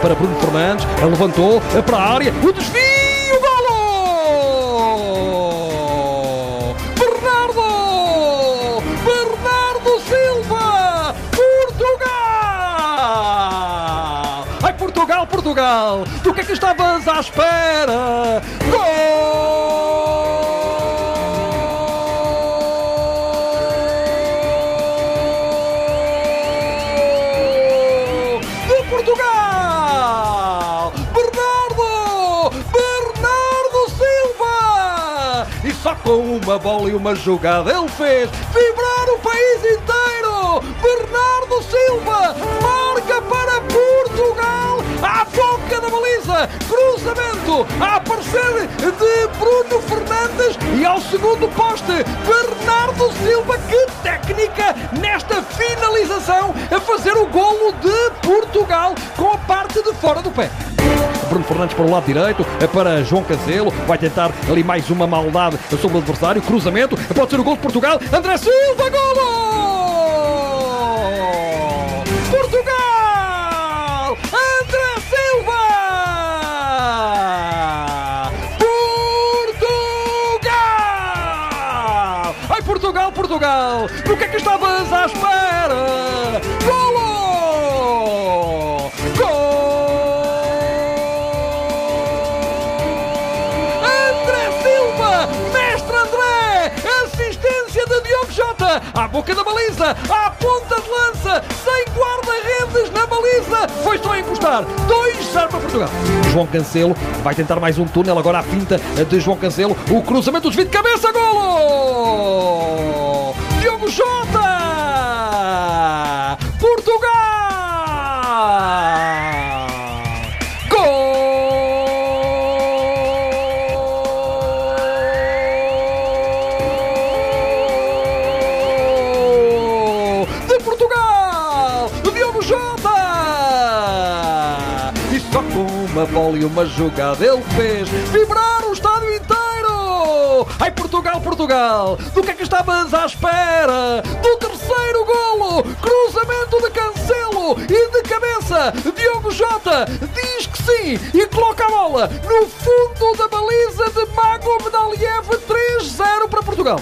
para Bruno Fernandes, levantou para a área, o desvio, golo! Bernardo! Bernardo Silva! Portugal, Portugal! Do que é que estavas à espera? Gol! Só com uma bola e uma jogada ele fez vibrar o país inteiro! Bernardo Silva marca para Portugal à boca da baliza! Cruzamento a aparecer de Bruno Fernandes e ao segundo poste Bernardo Silva, que técnica nesta finalização a fazer o golo de Portugal com a parte de fora do pé. Bruno Fernandes para o lado direito, é para João Cancelo, vai tentar ali mais uma maldade sobre o adversário, cruzamento, pode ser o gol de Portugal, André Silva, golo! Portugal! André Silva! Portugal! Ai, Portugal, Portugal! Do que é que estavas à espera? Golo! À boca da baliza! À ponta de lança! Sem guarda-redes na baliza! Foi só encostar! 2-0 para Portugal! João Cancelo vai tentar mais um túnel, agora à finta de João Cancelo. O cruzamento, desvio de cabeça, golo! Diogo Jota! Jota! E só com uma bola e uma jogada ele fez vibrar o estádio inteiro! Ai, Portugal, Portugal! Do que é que estavas à espera? Do terceiro golo! Cruzamento de Cancelo e de cabeça! Diogo Jota diz que sim e coloca a bola no fundo da baliza de Mago Medaliev 3-0 para Portugal.